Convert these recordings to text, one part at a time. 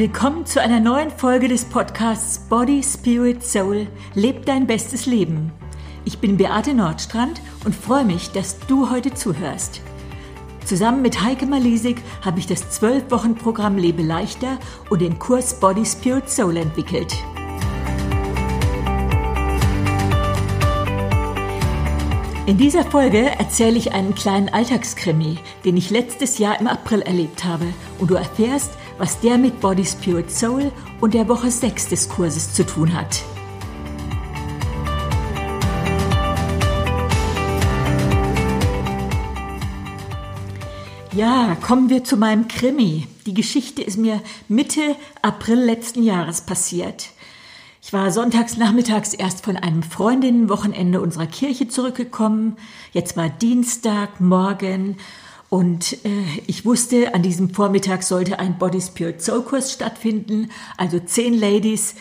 Willkommen zu einer neuen Folge des Podcasts Body, Spirit, Soul. Leb dein bestes Leben. Ich bin Beate Nordstrand und freue mich, dass du heute zuhörst. Zusammen mit Heike Malisik habe ich das 12-Wochen-Programm Lebe leichter und den Kurs Body, Spirit, Soul entwickelt. In dieser Folge erzähle ich einen kleinen Alltagskrimi, den ich letztes Jahr im April erlebt habe und du erfährst, was der mit Body Spirit Soul und der Woche 6 des Kurses zu tun hat. Ja, kommen wir zu meinem Krimi. Die Geschichte ist mir Mitte April letzten Jahres passiert. Ich war sonntags nachmittags erst von einem Freundinnenwochenende unserer Kirche zurückgekommen. Jetzt war Dienstag, morgen und äh, ich wusste, an diesem Vormittag sollte ein Body Spirit Soul Kurs stattfinden. Also zehn Ladies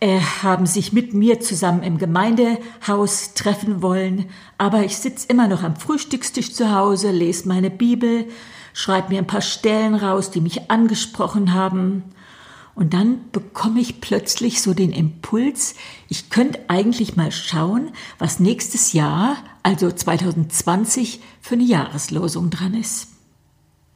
äh, haben sich mit mir zusammen im Gemeindehaus treffen wollen. Aber ich sitze immer noch am Frühstückstisch zu Hause, lese meine Bibel, schreibe mir ein paar Stellen raus, die mich angesprochen haben. Und dann bekomme ich plötzlich so den Impuls, ich könnte eigentlich mal schauen, was nächstes Jahr, also 2020, für eine Jahreslosung dran ist.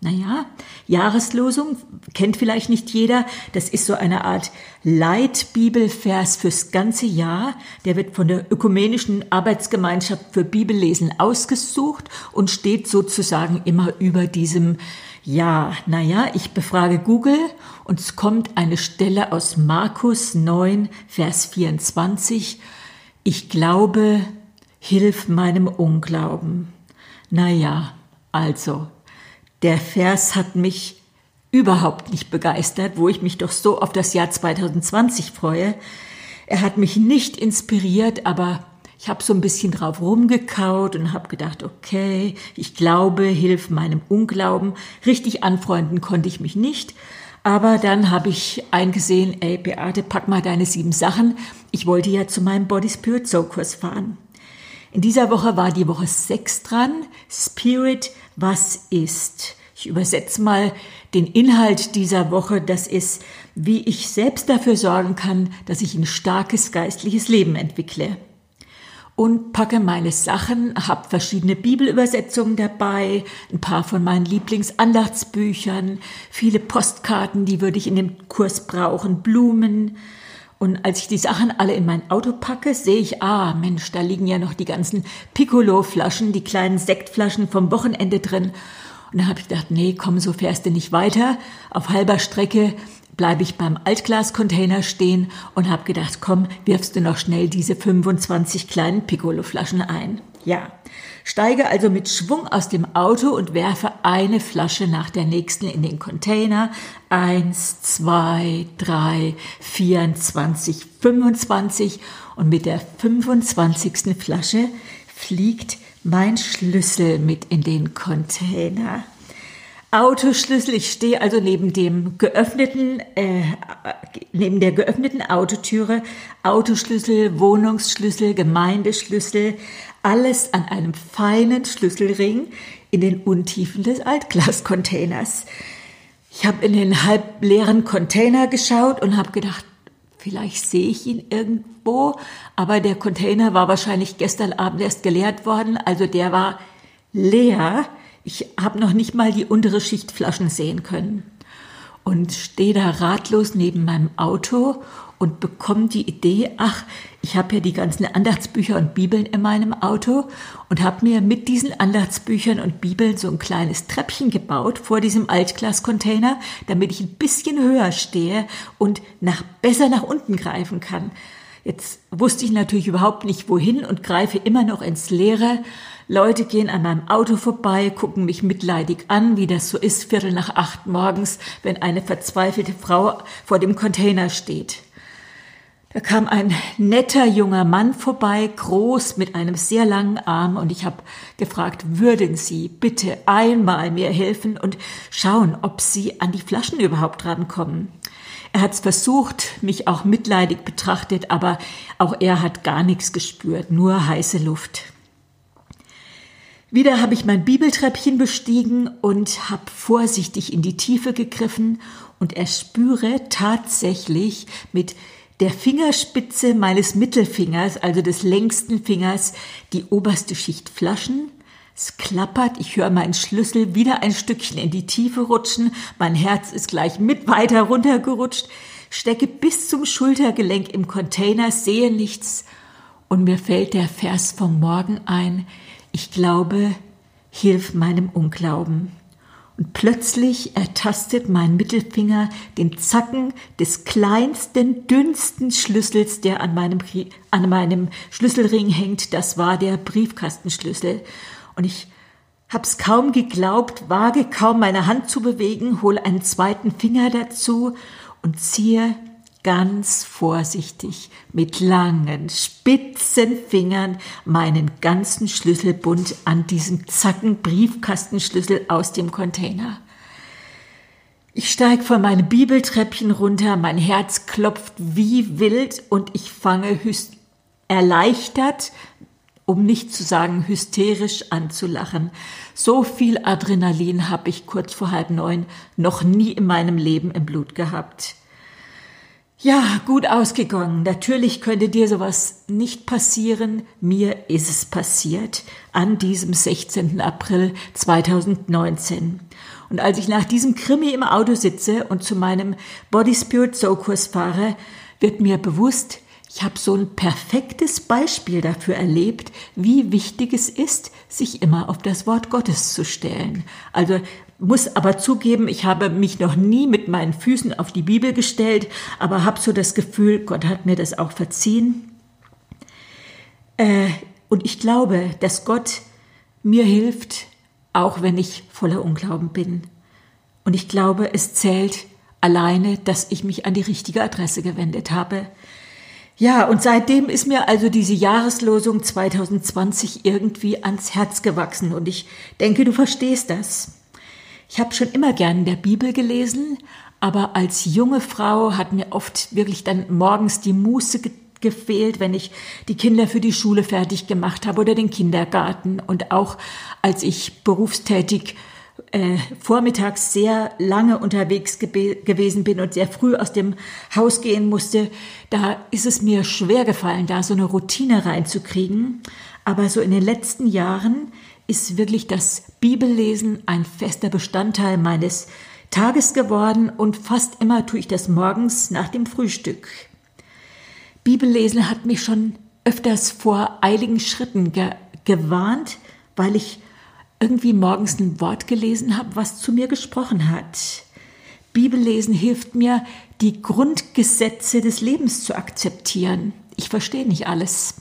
Naja, Jahreslosung kennt vielleicht nicht jeder. Das ist so eine Art Leitbibelvers fürs ganze Jahr. Der wird von der Ökumenischen Arbeitsgemeinschaft für Bibellesen ausgesucht und steht sozusagen immer über diesem ja, naja, ich befrage Google und es kommt eine Stelle aus Markus 9, Vers 24. Ich glaube, hilf meinem Unglauben. Naja, also, der Vers hat mich überhaupt nicht begeistert, wo ich mich doch so auf das Jahr 2020 freue. Er hat mich nicht inspiriert, aber ich habe so ein bisschen drauf rumgekaut und habe gedacht, okay, ich glaube, hilf meinem Unglauben. Richtig anfreunden konnte ich mich nicht. Aber dann habe ich eingesehen, ey Beate, pack mal deine sieben Sachen. Ich wollte ja zu meinem Body Spirit Soul Kurs fahren. In dieser Woche war die Woche sechs dran. Spirit, was ist? Ich übersetze mal den Inhalt dieser Woche. Das ist, wie ich selbst dafür sorgen kann, dass ich ein starkes geistliches Leben entwickle und packe meine Sachen, habe verschiedene Bibelübersetzungen dabei, ein paar von meinen Lieblingsandachtsbüchern, viele Postkarten, die würde ich in dem Kurs brauchen, Blumen. Und als ich die Sachen alle in mein Auto packe, sehe ich, ah, Mensch, da liegen ja noch die ganzen Piccolo-Flaschen, die kleinen Sektflaschen vom Wochenende drin. Und dann habe ich gedacht, nee, komm, so fährst du nicht weiter. Auf halber Strecke bleibe ich beim Altglascontainer stehen und habe gedacht, komm, wirfst du noch schnell diese 25 kleinen Piccolo-Flaschen ein. Ja, steige also mit Schwung aus dem Auto und werfe eine Flasche nach der nächsten in den Container. Eins, zwei, drei, 24, 25 und mit der 25. Flasche fliegt mein Schlüssel mit in den Container. Autoschlüssel. Ich stehe also neben dem geöffneten, äh, neben der geöffneten Autotüre. Autoschlüssel, Wohnungsschlüssel, Gemeindeschlüssel, alles an einem feinen Schlüsselring in den Untiefen des Altglascontainers. Ich habe in den halbleeren Container geschaut und habe gedacht, vielleicht sehe ich ihn irgendwo, aber der Container war wahrscheinlich gestern Abend erst geleert worden, also der war leer. Ich habe noch nicht mal die untere Schicht Flaschen sehen können und stehe da ratlos neben meinem Auto und bekomme die Idee, ach, ich habe ja die ganzen Andachtsbücher und Bibeln in meinem Auto und habe mir mit diesen Andachtsbüchern und Bibeln so ein kleines Treppchen gebaut vor diesem Altglascontainer, damit ich ein bisschen höher stehe und nach, besser nach unten greifen kann. Jetzt wusste ich natürlich überhaupt nicht wohin und greife immer noch ins Leere Leute gehen an meinem Auto vorbei, gucken mich mitleidig an, wie das so ist, Viertel nach acht morgens, wenn eine verzweifelte Frau vor dem Container steht. Da kam ein netter junger Mann vorbei, groß mit einem sehr langen Arm, und ich habe gefragt, würden Sie bitte einmal mir helfen und schauen, ob Sie an die Flaschen überhaupt rankommen. Er hat es versucht, mich auch mitleidig betrachtet, aber auch er hat gar nichts gespürt, nur heiße Luft. Wieder habe ich mein Bibeltreppchen bestiegen und habe vorsichtig in die Tiefe gegriffen und erspüre tatsächlich mit der Fingerspitze meines Mittelfingers, also des längsten Fingers, die oberste Schicht Flaschen. Es klappert, ich höre meinen Schlüssel wieder ein Stückchen in die Tiefe rutschen, mein Herz ist gleich mit weiter runtergerutscht, stecke bis zum Schultergelenk im Container, sehe nichts. Und mir fällt der Vers vom Morgen ein, ich glaube, hilf meinem Unglauben. Und plötzlich ertastet mein Mittelfinger den Zacken des kleinsten, dünnsten Schlüssels, der an meinem, an meinem Schlüsselring hängt. Das war der Briefkastenschlüssel. Und ich hab's kaum geglaubt, wage kaum meine Hand zu bewegen, hole einen zweiten Finger dazu und ziehe ganz vorsichtig mit langen, spitzen Fingern meinen ganzen Schlüsselbund an diesem Zacken Briefkastenschlüssel aus dem Container. Ich steig von meinem Bibeltreppchen runter, mein Herz klopft wie wild und ich fange erleichtert, um nicht zu sagen hysterisch anzulachen. So viel Adrenalin habe ich kurz vor halb neun noch nie in meinem Leben im Blut gehabt. Ja, gut ausgegangen. Natürlich könnte dir sowas nicht passieren. Mir ist es passiert an diesem 16. April 2019. Und als ich nach diesem Krimi im Auto sitze und zu meinem Body Spirit Soul Kurs fahre, wird mir bewusst, ich habe so ein perfektes Beispiel dafür erlebt, wie wichtig es ist, sich immer auf das Wort Gottes zu stellen. Also muss aber zugeben, ich habe mich noch nie mit meinen Füßen auf die Bibel gestellt, aber habe so das Gefühl, Gott hat mir das auch verziehen. Äh, und ich glaube, dass Gott mir hilft, auch wenn ich voller Unglauben bin. Und ich glaube, es zählt alleine, dass ich mich an die richtige Adresse gewendet habe. Ja, und seitdem ist mir also diese Jahreslosung 2020 irgendwie ans Herz gewachsen und ich denke, du verstehst das. Ich habe schon immer gern in der Bibel gelesen, aber als junge Frau hat mir oft wirklich dann morgens die Muße ge gefehlt, wenn ich die Kinder für die Schule fertig gemacht habe oder den Kindergarten. Und auch als ich berufstätig äh, vormittags sehr lange unterwegs gewesen bin und sehr früh aus dem Haus gehen musste, da ist es mir schwer gefallen, da so eine Routine reinzukriegen. Aber so in den letzten Jahren ist wirklich das Bibellesen ein fester Bestandteil meines Tages geworden und fast immer tue ich das morgens nach dem Frühstück. Bibellesen hat mich schon öfters vor eiligen Schritten ge gewarnt, weil ich irgendwie morgens ein Wort gelesen habe, was zu mir gesprochen hat. Bibellesen hilft mir, die Grundgesetze des Lebens zu akzeptieren. Ich verstehe nicht alles.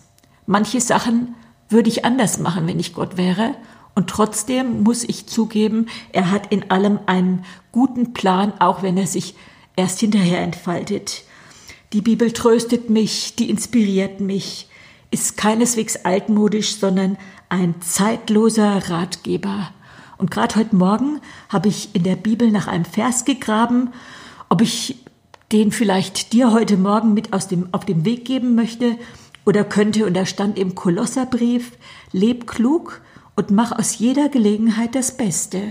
Manche Sachen würde ich anders machen, wenn ich Gott wäre. Und trotzdem muss ich zugeben, er hat in allem einen guten Plan, auch wenn er sich erst hinterher entfaltet. Die Bibel tröstet mich, die inspiriert mich, ist keineswegs altmodisch, sondern ein zeitloser Ratgeber. Und gerade heute Morgen habe ich in der Bibel nach einem Vers gegraben, ob ich den vielleicht dir heute Morgen mit aus dem, auf den Weg geben möchte oder könnte, und da stand im Kolosserbrief, leb klug und mach aus jeder Gelegenheit das Beste.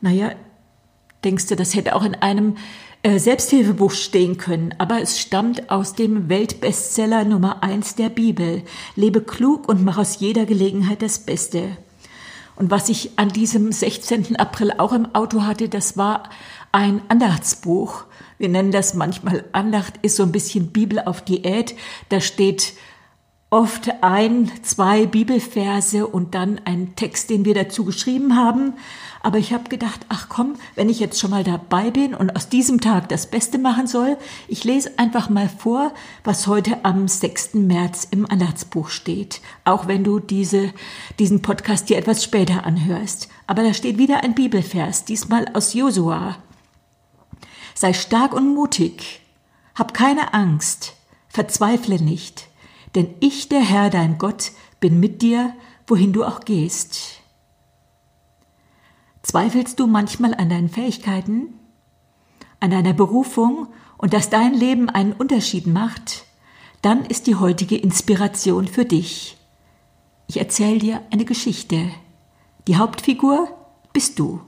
Naja, denkst du, das hätte auch in einem äh, Selbsthilfebuch stehen können, aber es stammt aus dem Weltbestseller Nummer eins der Bibel. Lebe klug und mach aus jeder Gelegenheit das Beste. Und was ich an diesem 16. April auch im Auto hatte, das war ein Andachtsbuch wir nennen das manchmal Andacht, ist so ein bisschen Bibel auf Diät. Da steht oft ein, zwei Bibelverse und dann ein Text, den wir dazu geschrieben haben. Aber ich habe gedacht, ach komm, wenn ich jetzt schon mal dabei bin und aus diesem Tag das Beste machen soll, ich lese einfach mal vor, was heute am 6. März im Andachtsbuch steht. Auch wenn du diese, diesen Podcast dir etwas später anhörst. Aber da steht wieder ein Bibelvers, diesmal aus Josua. Sei stark und mutig, hab keine Angst, verzweifle nicht, denn ich, der Herr, dein Gott, bin mit dir, wohin du auch gehst. Zweifelst du manchmal an deinen Fähigkeiten, an deiner Berufung und dass dein Leben einen Unterschied macht, dann ist die heutige Inspiration für dich. Ich erzähle dir eine Geschichte. Die Hauptfigur bist du.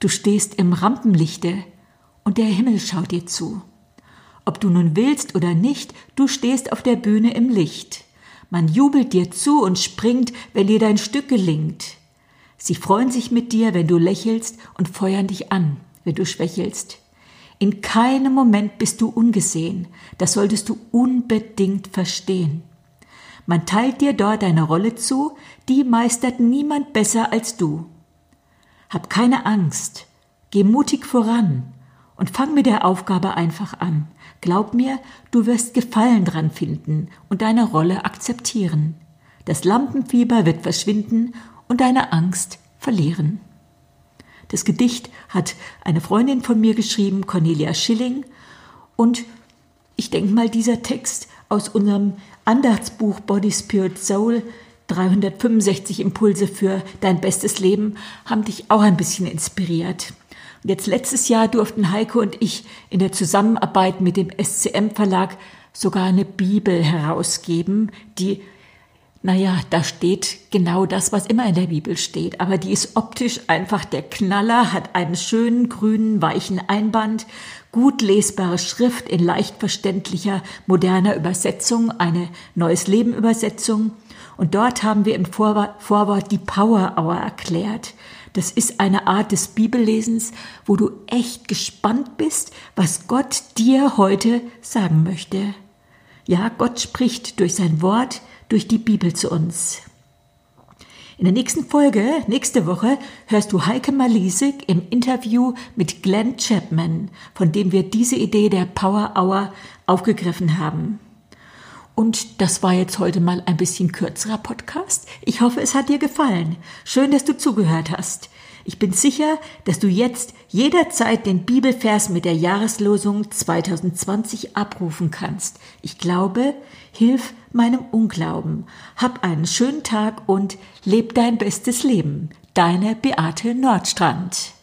Du stehst im Rampenlichte und der Himmel schaut dir zu. Ob du nun willst oder nicht, du stehst auf der Bühne im Licht. Man jubelt dir zu und springt, wenn dir dein Stück gelingt. Sie freuen sich mit dir, wenn du lächelst und feuern dich an, wenn du schwächelst. In keinem Moment bist du ungesehen, das solltest du unbedingt verstehen. Man teilt dir dort eine Rolle zu, die meistert niemand besser als du. Hab keine Angst, geh mutig voran und fang mit der Aufgabe einfach an. Glaub mir, du wirst Gefallen dran finden und deine Rolle akzeptieren. Das Lampenfieber wird verschwinden und deine Angst verlieren. Das Gedicht hat eine Freundin von mir geschrieben, Cornelia Schilling, und ich denke mal, dieser Text aus unserem Andachtsbuch Body, Spirit, Soul 365 Impulse für dein bestes Leben haben dich auch ein bisschen inspiriert. Jetzt letztes Jahr durften Heike und ich in der Zusammenarbeit mit dem SCM Verlag sogar eine Bibel herausgeben, die naja, da steht genau das, was immer in der Bibel steht, aber die ist optisch einfach der Knaller, hat einen schönen grünen, weichen Einband, gut lesbare Schrift in leicht verständlicher, moderner Übersetzung, eine Neues Leben Übersetzung. Und dort haben wir im Vorwort die Power Hour erklärt. Das ist eine Art des Bibellesens, wo du echt gespannt bist, was Gott dir heute sagen möchte. Ja, Gott spricht durch sein Wort, durch die Bibel zu uns. In der nächsten Folge, nächste Woche, hörst du Heike Malisik im Interview mit Glenn Chapman, von dem wir diese Idee der Power Hour aufgegriffen haben. Und das war jetzt heute mal ein bisschen kürzerer Podcast. Ich hoffe, es hat dir gefallen. Schön, dass du zugehört hast. Ich bin sicher, dass du jetzt jederzeit den Bibelvers mit der Jahreslosung 2020 abrufen kannst. Ich glaube, hilf meinem Unglauben. Hab einen schönen Tag und leb dein bestes Leben. Deine Beate Nordstrand.